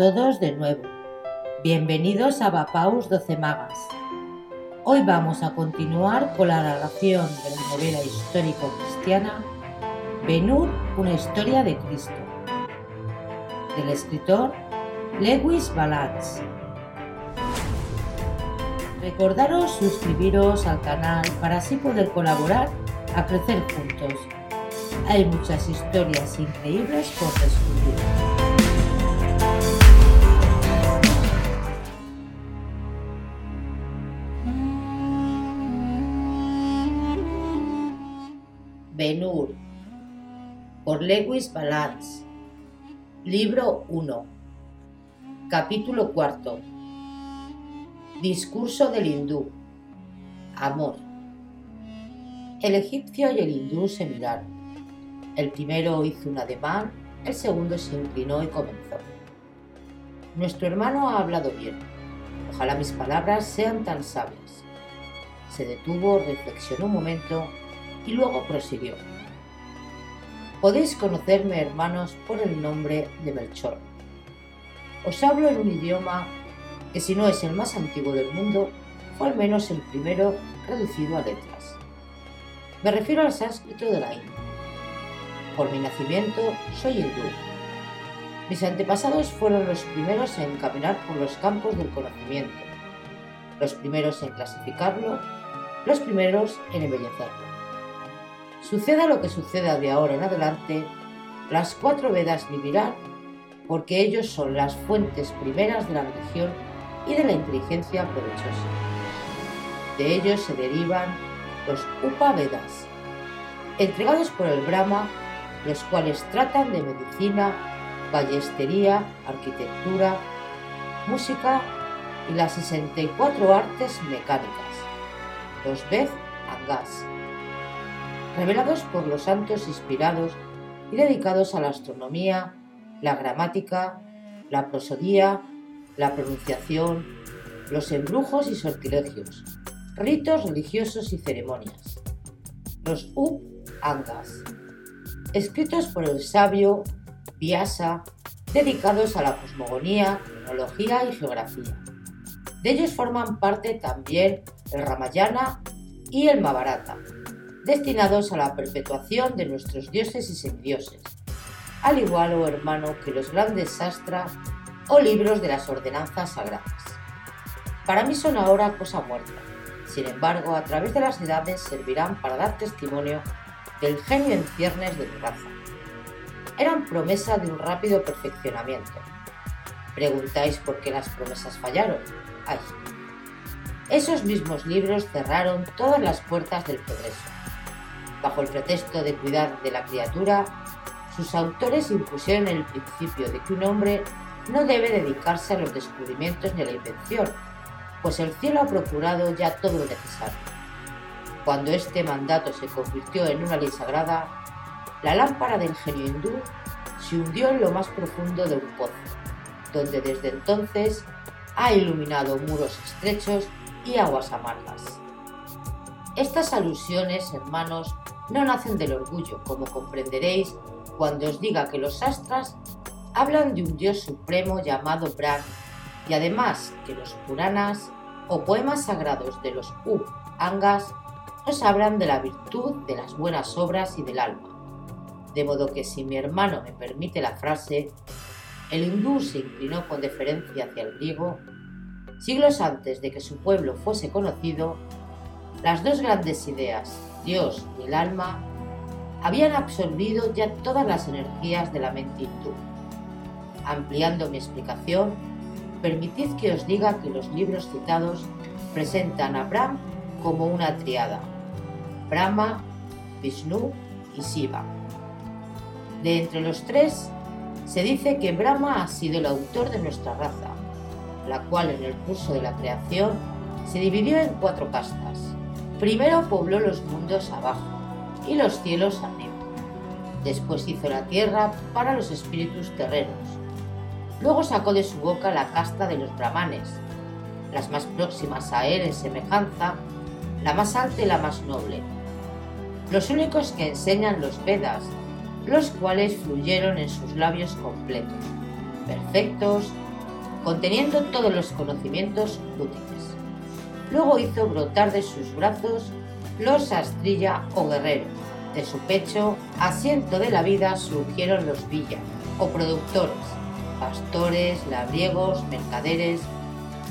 Todos de nuevo. Bienvenidos a Bapaus 12 Magas. Hoy vamos a continuar con la narración de la novela histórico-cristiana Benur, una historia de Cristo, del escritor Lewis Balance. Recordaros suscribiros al canal para así poder colaborar a crecer juntos. Hay muchas historias increíbles por descubrir. Benur por Lewis Balance Libro 1 Capítulo 4 Discurso del hindú Amor El egipcio y el hindú se miraron. El primero hizo un ademán, el segundo se inclinó y comenzó. Nuestro hermano ha hablado bien. Ojalá mis palabras sean tan sabias. Se detuvo, reflexionó un momento y luego prosiguió. Podéis conocerme, hermanos, por el nombre de Melchor. Os hablo en un idioma que si no es el más antiguo del mundo, fue al menos el primero reducido a letras. Me refiero al sánscrito de la India. Por mi nacimiento soy hindú. Mis antepasados fueron los primeros en caminar por los campos del conocimiento, los primeros en clasificarlo, los primeros en embellecerlo. Suceda lo que suceda de ahora en adelante, las cuatro Vedas vivirán porque ellos son las fuentes primeras de la religión y de la inteligencia provechosa. De ellos se derivan los Upavedas, entregados por el Brahma, los cuales tratan de medicina, ballestería, arquitectura, música y las 64 artes mecánicas, los Ved Angas revelados por los santos inspirados y dedicados a la astronomía, la gramática, la prosodía, la pronunciación, los embrujos y sortilegios, ritos religiosos y ceremonias. Los Up-Angas, escritos por el sabio Vyasa, dedicados a la cosmogonía, tecnología y geografía. De ellos forman parte también el Ramayana y el Mahabharata, destinados a la perpetuación de nuestros dioses y semidioses, al igual o oh hermano que los grandes sastras o libros de las ordenanzas sagradas. Para mí son ahora cosa muerta, sin embargo, a través de las edades servirán para dar testimonio del genio en ciernes de mi raza. Eran promesa de un rápido perfeccionamiento. Preguntáis por qué las promesas fallaron. Ay. Esos mismos libros cerraron todas las puertas del progreso Bajo el pretexto de cuidar de la criatura, sus autores impusieron el principio de que un hombre no debe dedicarse a los descubrimientos ni a la invención, pues el cielo ha procurado ya todo lo necesario. Cuando este mandato se convirtió en una ley sagrada, la lámpara del genio hindú se hundió en lo más profundo de un pozo, donde desde entonces ha iluminado muros estrechos y aguas amargas. Estas alusiones, hermanos, no nacen del orgullo, como comprenderéis cuando os diga que los astras hablan de un dios supremo llamado Brahma y además que los Puranas o poemas sagrados de los Up-Angas nos hablan de la virtud de las buenas obras y del alma. De modo que si mi hermano me permite la frase, el hindú se inclinó con deferencia hacia el griego, siglos antes de que su pueblo fuese conocido, las dos grandes ideas, Dios y el alma, habían absorbido ya todas las energías de la mente. Ampliando mi explicación, permitid que os diga que los libros citados presentan a Brahma como una triada, Brahma, Vishnu y Shiva. De entre los tres, se dice que Brahma ha sido el autor de nuestra raza, la cual en el curso de la creación se dividió en cuatro castas. Primero pobló los mundos abajo y los cielos arriba. Después hizo la tierra para los espíritus terrenos. Luego sacó de su boca la casta de los brahmanes, las más próximas a él en semejanza, la más alta y la más noble. Los únicos que enseñan los Vedas, los cuales fluyeron en sus labios completos, perfectos, conteniendo todos los conocimientos útiles. Luego hizo brotar de sus brazos los astrilla o guerreros. De su pecho, asiento de la vida, surgieron los villas o productores, pastores, labriegos, mercaderes.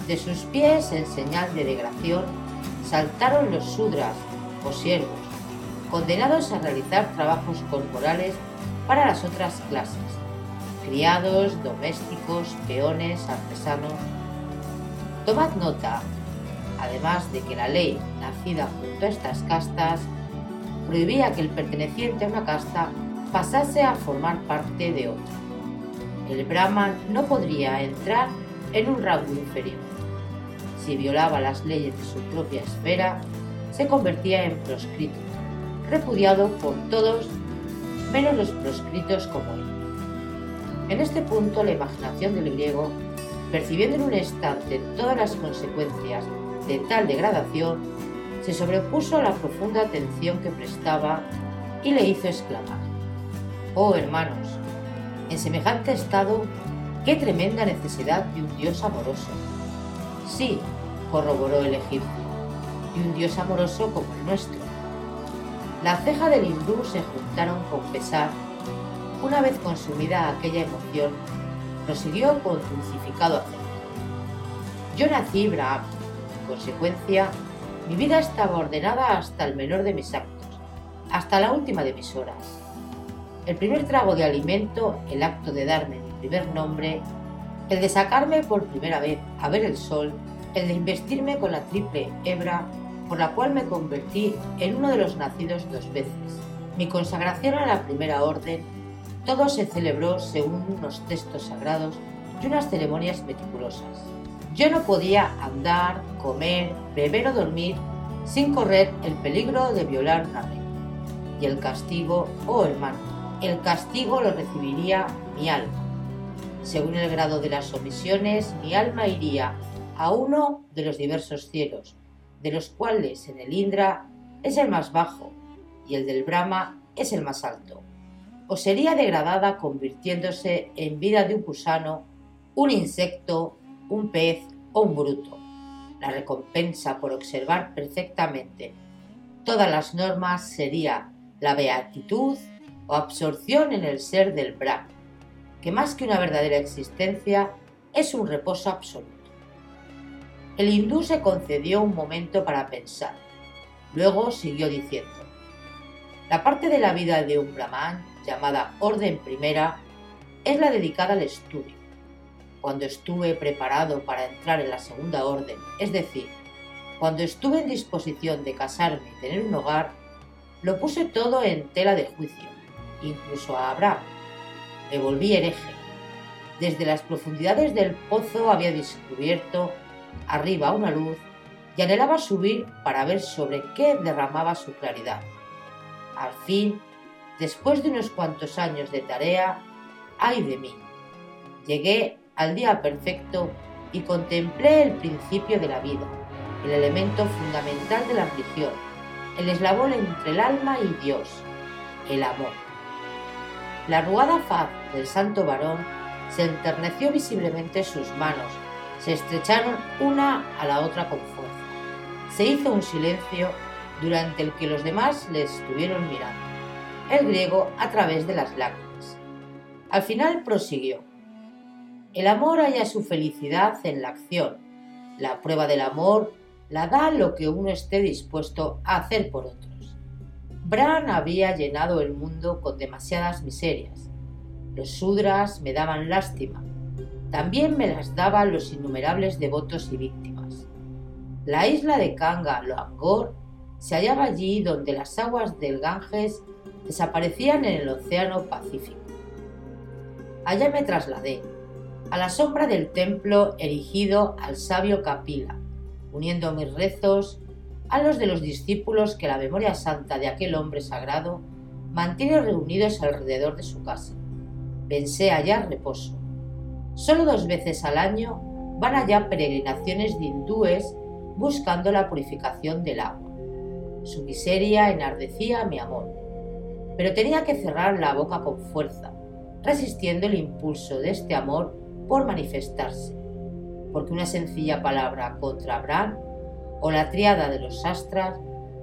De sus pies, en señal de degradación, saltaron los sudras o siervos, condenados a realizar trabajos corporales para las otras clases, criados, domésticos, peones, artesanos. Tomad nota, además de que la ley nacida junto a estas castas prohibía que el perteneciente a una casta pasase a formar parte de otra. El Brahman no podría entrar en un rango inferior. Si violaba las leyes de su propia esfera, se convertía en proscrito, repudiado por todos menos los proscritos como él. En este punto, la imaginación del griego, percibiendo en un instante todas las consecuencias de tal degradación, se sobrepuso a la profunda atención que prestaba y le hizo exclamar, Oh hermanos, en semejante estado, qué tremenda necesidad de un Dios amoroso. Sí, corroboró el egipcio, y un Dios amoroso como el nuestro. La ceja del hindú se juntaron con pesar. Una vez consumida aquella emoción, prosiguió con dulcificado acento. Yo nací Brahma, en consecuencia, mi vida estaba ordenada hasta el menor de mis actos, hasta la última de mis horas. El primer trago de alimento, el acto de darme mi primer nombre, el de sacarme por primera vez a ver el sol, el de investirme con la triple hebra por la cual me convertí en uno de los nacidos dos veces. Mi consagración a la primera orden, todo se celebró según unos textos sagrados y unas ceremonias meticulosas. Yo no podía andar, comer, beber o dormir sin correr el peligro de violar una ley. Y el castigo, oh hermano, el castigo lo recibiría mi alma. Según el grado de las omisiones, mi alma iría a uno de los diversos cielos, de los cuales en el Indra es el más bajo y el del Brahma es el más alto, o sería degradada convirtiéndose en vida de un gusano, un insecto, un pez o un bruto. La recompensa por observar perfectamente todas las normas sería la beatitud o absorción en el ser del Brahma, que más que una verdadera existencia es un reposo absoluto. El hindú se concedió un momento para pensar. Luego siguió diciendo, la parte de la vida de un brahman, llamada orden primera, es la dedicada al estudio cuando estuve preparado para entrar en la segunda orden, es decir, cuando estuve en disposición de casarme y tener un hogar, lo puse todo en tela de juicio, incluso a Abraham. Me volví hereje. Desde las profundidades del pozo había descubierto arriba una luz y anhelaba subir para ver sobre qué derramaba su claridad. Al fin, después de unos cuantos años de tarea, ay de mí, llegué al día perfecto y contemplé el principio de la vida, el elemento fundamental de la religión, el eslabón entre el alma y Dios, el amor. La arrugada faz del santo varón se enterneció visiblemente sus manos, se estrecharon una a la otra con fuerza. Se hizo un silencio durante el que los demás le estuvieron mirando, el griego a través de las lágrimas. Al final prosiguió. El amor halla su felicidad en la acción. La prueba del amor la da lo que uno esté dispuesto a hacer por otros. Bran había llenado el mundo con demasiadas miserias. Los sudras me daban lástima. también me las daban los innumerables devotos y víctimas. La isla de Kanga, Loangor, se hallaba allí donde las aguas del Ganges desaparecían en el Océano Pacífico. Allá me trasladé, a la sombra del templo erigido al sabio Kapila, uniendo mis rezos a los de los discípulos que la memoria santa de aquel hombre sagrado mantiene reunidos alrededor de su casa. Pensé allá reposo. Solo dos veces al año van allá peregrinaciones de hindúes buscando la purificación del agua. Su miseria enardecía mi amor, pero tenía que cerrar la boca con fuerza, resistiendo el impulso de este amor por manifestarse, porque una sencilla palabra contra Abraham o la triada de los astras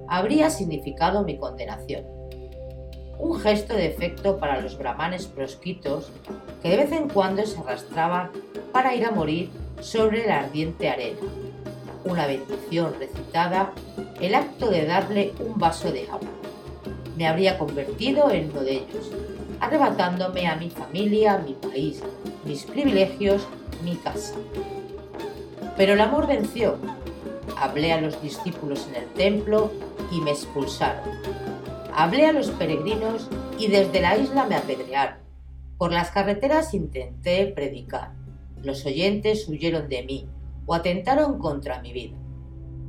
habría significado mi condenación. Un gesto de efecto para los brahmanes prosquitos que de vez en cuando se arrastraban para ir a morir sobre la ardiente arena. Una bendición recitada, el acto de darle un vaso de agua. Me habría convertido en uno de ellos, arrebatándome a mi familia, mi país, mis privilegios, mi casa. Pero el amor venció. Hablé a los discípulos en el templo y me expulsaron. Hablé a los peregrinos y desde la isla me apedrearon. Por las carreteras intenté predicar. Los oyentes huyeron de mí o atentaron contra mi vida.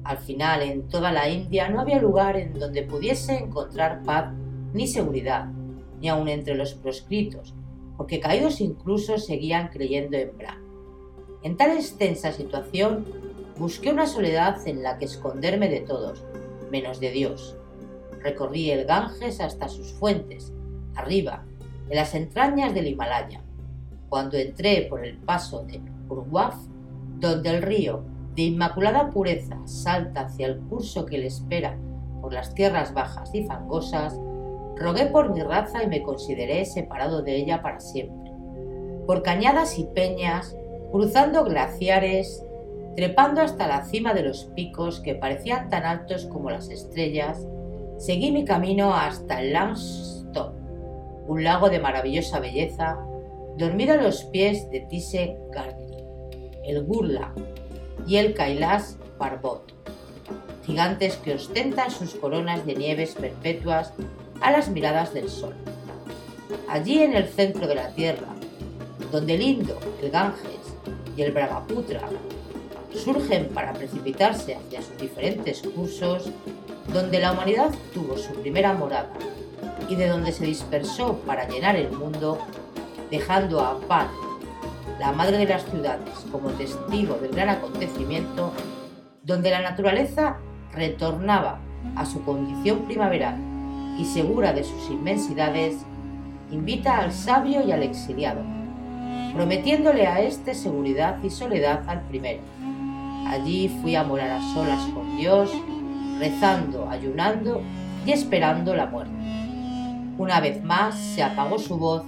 Al final, en toda la India no había lugar en donde pudiese encontrar paz ni seguridad, ni aun entre los proscritos, porque caídos incluso seguían creyendo en Bra. En tal extensa situación, busqué una soledad en la que esconderme de todos, menos de Dios. Recorrí el Ganges hasta sus fuentes, arriba, en las entrañas del Himalaya. Cuando entré por el paso de Urwaf, donde el río de inmaculada pureza salta hacia el curso que le espera por las tierras bajas y fangosas, Rogué por mi raza y me consideré separado de ella para siempre. Por cañadas y peñas, cruzando glaciares, trepando hasta la cima de los picos que parecían tan altos como las estrellas, seguí mi camino hasta Langstone, un lago de maravillosa belleza, dormido a los pies de Tise Gardini, el Gurla y el Kailas Barbot, gigantes que ostentan sus coronas de nieves perpetuas a las miradas del sol. Allí en el centro de la tierra, donde el Indo, el Ganges y el Brahmaputra surgen para precipitarse hacia sus diferentes cursos, donde la humanidad tuvo su primera morada y de donde se dispersó para llenar el mundo, dejando a Pan, la madre de las ciudades, como testigo del gran acontecimiento, donde la naturaleza retornaba a su condición primaveral y segura de sus inmensidades, invita al sabio y al exiliado, prometiéndole a éste seguridad y soledad al primero. Allí fui a morar a solas con Dios, rezando, ayunando y esperando la muerte. Una vez más se apagó su voz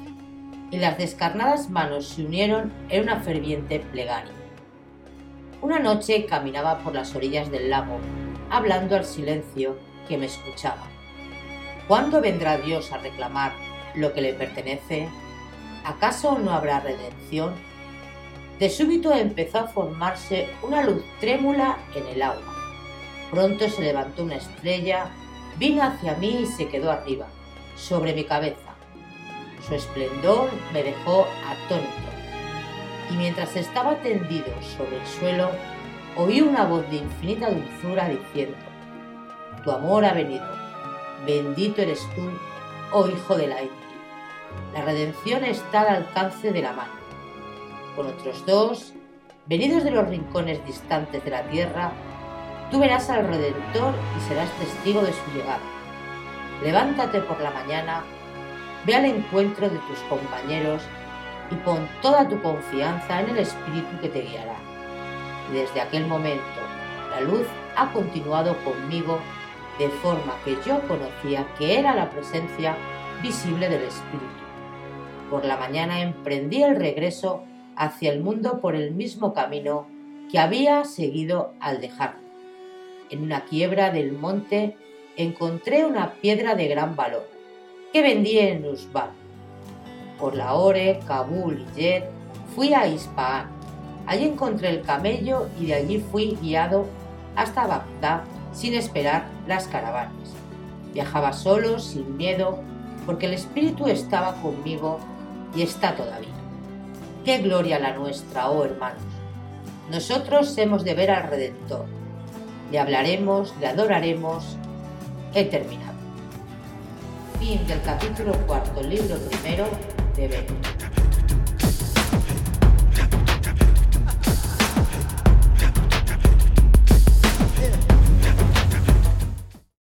y las descarnadas manos se unieron en una ferviente plegaria. Una noche caminaba por las orillas del lago, hablando al silencio que me escuchaba. ¿Cuándo vendrá Dios a reclamar lo que le pertenece? ¿Acaso no habrá redención? De súbito empezó a formarse una luz trémula en el agua. Pronto se levantó una estrella, vino hacia mí y se quedó arriba, sobre mi cabeza. Su esplendor me dejó atónito. Y mientras estaba tendido sobre el suelo, oí una voz de infinita dulzura diciendo, Tu amor ha venido, Bendito eres tú, oh Hijo de la. La redención está al alcance de la mano. Con otros dos, venidos de los rincones distantes de la tierra, tú verás al Redentor y serás testigo de su llegada. Levántate por la mañana, ve al encuentro de tus compañeros y pon toda tu confianza en el Espíritu que te guiará. Desde aquel momento, la luz ha continuado conmigo de forma que yo conocía que era la presencia visible del Espíritu. Por la mañana emprendí el regreso hacia el mundo por el mismo camino que había seguido al dejarlo. En una quiebra del monte encontré una piedra de gran valor que vendí en Usbal. Por Lahore, Kabul y Jet Fui a Ispahan. Allí encontré el camello y de allí fui guiado hasta Bagdad sin esperar las caravanas. Viajaba solo, sin miedo, porque el Espíritu estaba conmigo y está todavía. ¡Qué gloria la nuestra, oh hermanos! Nosotros hemos de ver al Redentor. Le hablaremos, le adoraremos. He terminado. Fin del capítulo cuarto, libro primero de Benito.